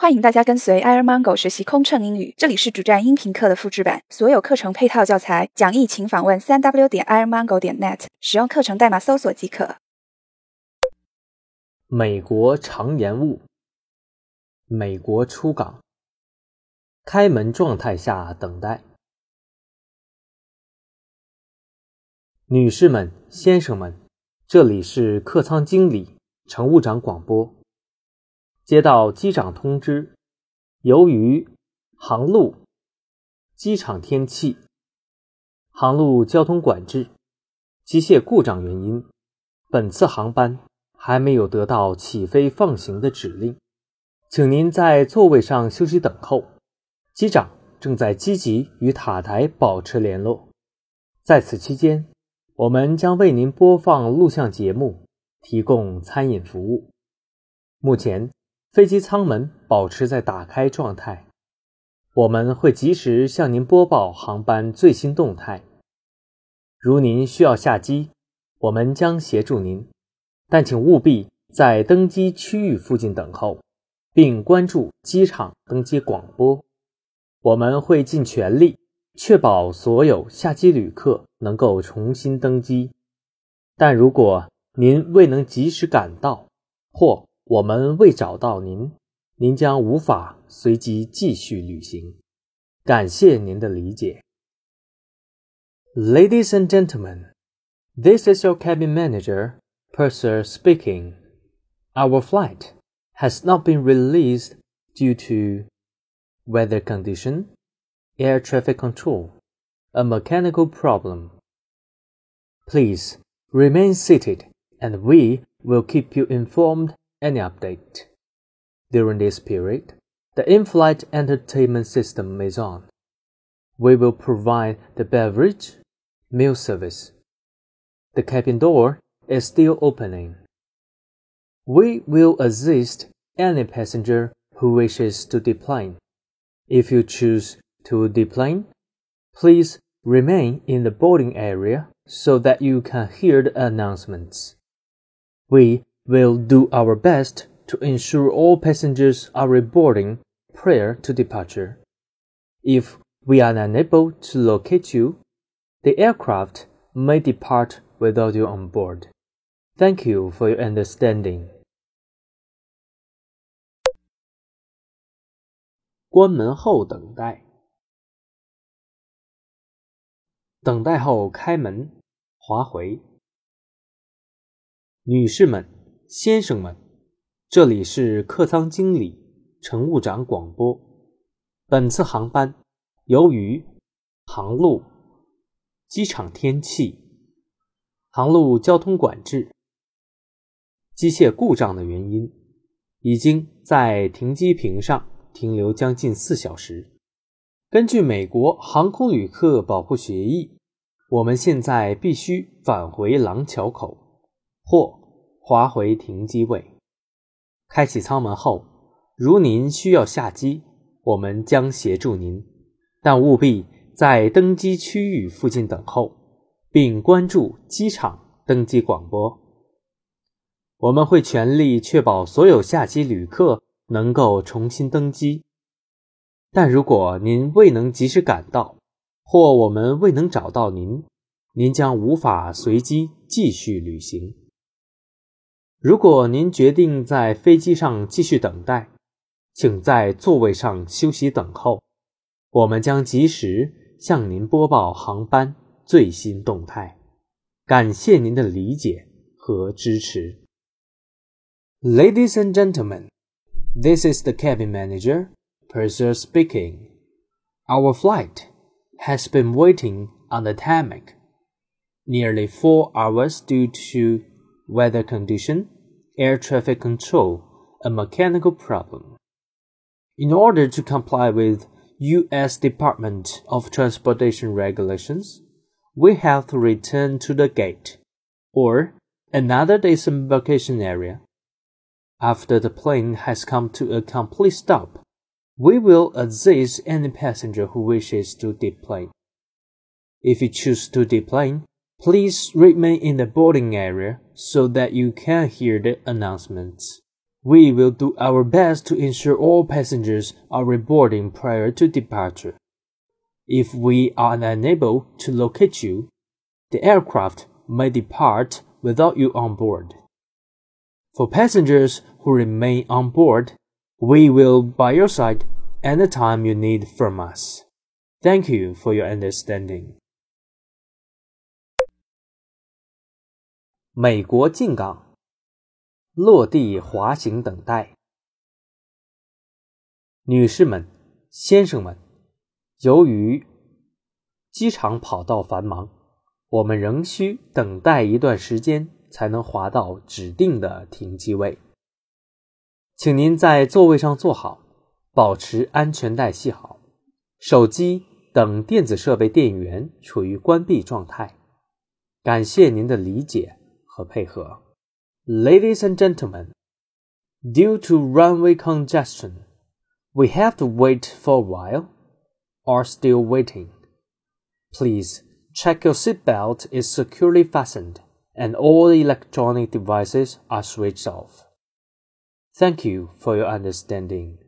欢迎大家跟随 Air Mango 学习空乘英语，这里是主站音频课的复制版，所有课程配套教材讲义，请访问三 w 点 airmango 点 net，使用课程代码搜索即可。美国常延误。美国出港，开门状态下等待。女士们、先生们，这里是客舱经理、乘务长广播。接到机长通知，由于航路、机场天气、航路交通管制、机械故障原因，本次航班还没有得到起飞放行的指令，请您在座位上休息等候。机长正在积极与塔台保持联络。在此期间，我们将为您播放录像节目，提供餐饮服务。目前。飞机舱门保持在打开状态，我们会及时向您播报航班最新动态。如您需要下机，我们将协助您，但请务必在登机区域附近等候，并关注机场登机广播。我们会尽全力确保所有下机旅客能够重新登机，但如果您未能及时赶到，或我们未找到您，您将无法随机继续旅行。感谢您的理解。Ladies and gentlemen, this is your cabin manager, Purser speaking. Our flight has not been released due to weather condition, air traffic control, a mechanical problem. Please remain seated and we will keep you informed any update. During this period, the in-flight entertainment system is on. We will provide the beverage, meal service. The cabin door is still opening. We will assist any passenger who wishes to deplane. If you choose to deplane, please remain in the boarding area so that you can hear the announcements. We will do our best to ensure all passengers are reboarding prior to departure. If we are unable to locate you, the aircraft may depart without you on board. Thank you for your understanding. 关门后等待，等待后开门，滑回。女士们。 先生们，这里是客舱经理、乘务长广播。本次航班由于航路、机场天气、航路交通管制、机械故障的原因，已经在停机坪上停留将近四小时。根据美国航空旅客保护协议，我们现在必须返回廊桥口或。滑回停机位，开启舱门后，如您需要下机，我们将协助您，但务必在登机区域附近等候，并关注机场登机广播。我们会全力确保所有下机旅客能够重新登机，但如果您未能及时赶到，或我们未能找到您，您将无法随机继续旅行。如果您决定在飞机上继续等待，请在座位上休息等候，我们将及时向您播报航班最新动态。感谢您的理解和支持。Ladies and gentlemen, this is the cabin manager, Purser speaking. Our flight has been waiting on the tarmac nearly four hours due to weather condition, air traffic control, a mechanical problem. In order to comply with U.S. Department of Transportation regulations, we have to return to the gate or another disembarkation area. After the plane has come to a complete stop, we will assist any passenger who wishes to deplane. If you choose to deplane, Please remain in the boarding area so that you can hear the announcements. We will do our best to ensure all passengers are reboarding prior to departure. If we are unable to locate you, the aircraft may depart without you on board. For passengers who remain on board, we will by your side anytime you need from us. Thank you for your understanding. 美国进港，落地滑行等待。女士们、先生们，由于机场跑道繁忙，我们仍需等待一段时间才能滑到指定的停机位。请您在座位上坐好，保持安全带系好，手机等电子设备电源处于关闭状态。感谢您的理解。和配合。Ladies and gentlemen, due to runway congestion, we have to wait for a while or still waiting. Please check your seatbelt is securely fastened and all electronic devices are switched off. Thank you for your understanding.